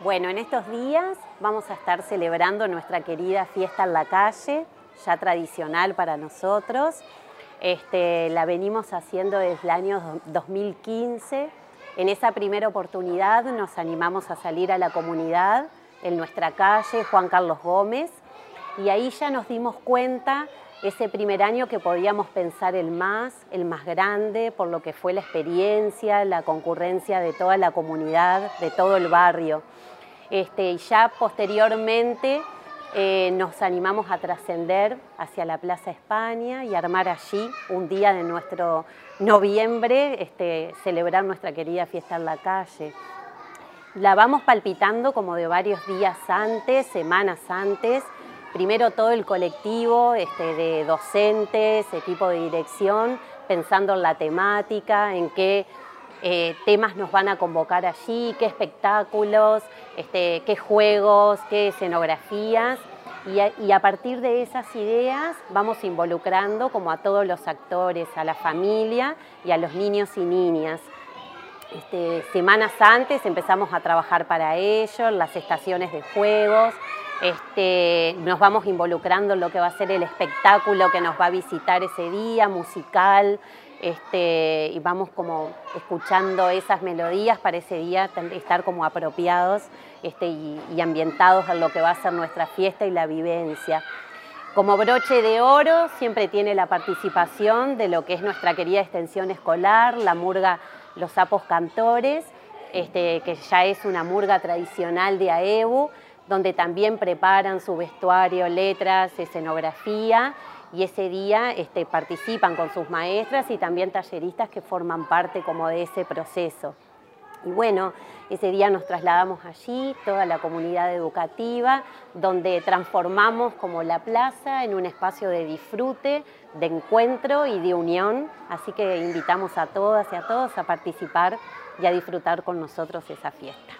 Bueno, en estos días vamos a estar celebrando nuestra querida fiesta en la calle, ya tradicional para nosotros. Este, la venimos haciendo desde el año 2015. En esa primera oportunidad nos animamos a salir a la comunidad en nuestra calle Juan Carlos Gómez y ahí ya nos dimos cuenta ese primer año que podíamos pensar el más, el más grande, por lo que fue la experiencia, la concurrencia de toda la comunidad, de todo el barrio. Este, y ya posteriormente eh, nos animamos a trascender hacia la Plaza España y armar allí un día de nuestro noviembre, este, celebrar nuestra querida fiesta en la calle. La vamos palpitando como de varios días antes, semanas antes, primero todo el colectivo este, de docentes, equipo de dirección, pensando en la temática, en qué eh, temas nos van a convocar allí, qué espectáculos, este, qué juegos, qué escenografías. Y a, partir de esas ideas vamos involucrando como a todos los actores, a la familia y a los niños y niñas. Este, semanas antes empezamos a trabajar para ellos, las estaciones de juegos, este, nos vamos involucrando en lo que va a ser el espectáculo que nos va a visitar ese día, musical, este, y vamos como escuchando esas melodías para ese día estar como apropiados este, y, ambientados en lo que va a ser nuestra fiesta y la vivencia. Como broche de oro siempre tiene la participación de lo que es nuestra querida extensión escolar, la murga Los Sapos Cantores, que ya es una murga tradicional de AEBU, donde también preparan su vestuario, letras, escenografía y ese día este, participan con sus maestras y también talleristas que forman parte como de ese proceso. Y bueno, ese día nos trasladamos allí, toda la comunidad educativa, donde transformamos como la plaza en un espacio de disfrute, de encuentro y de unión. Así que invitamos a todas y a todos a participar y a disfrutar con nosotros esa fiesta.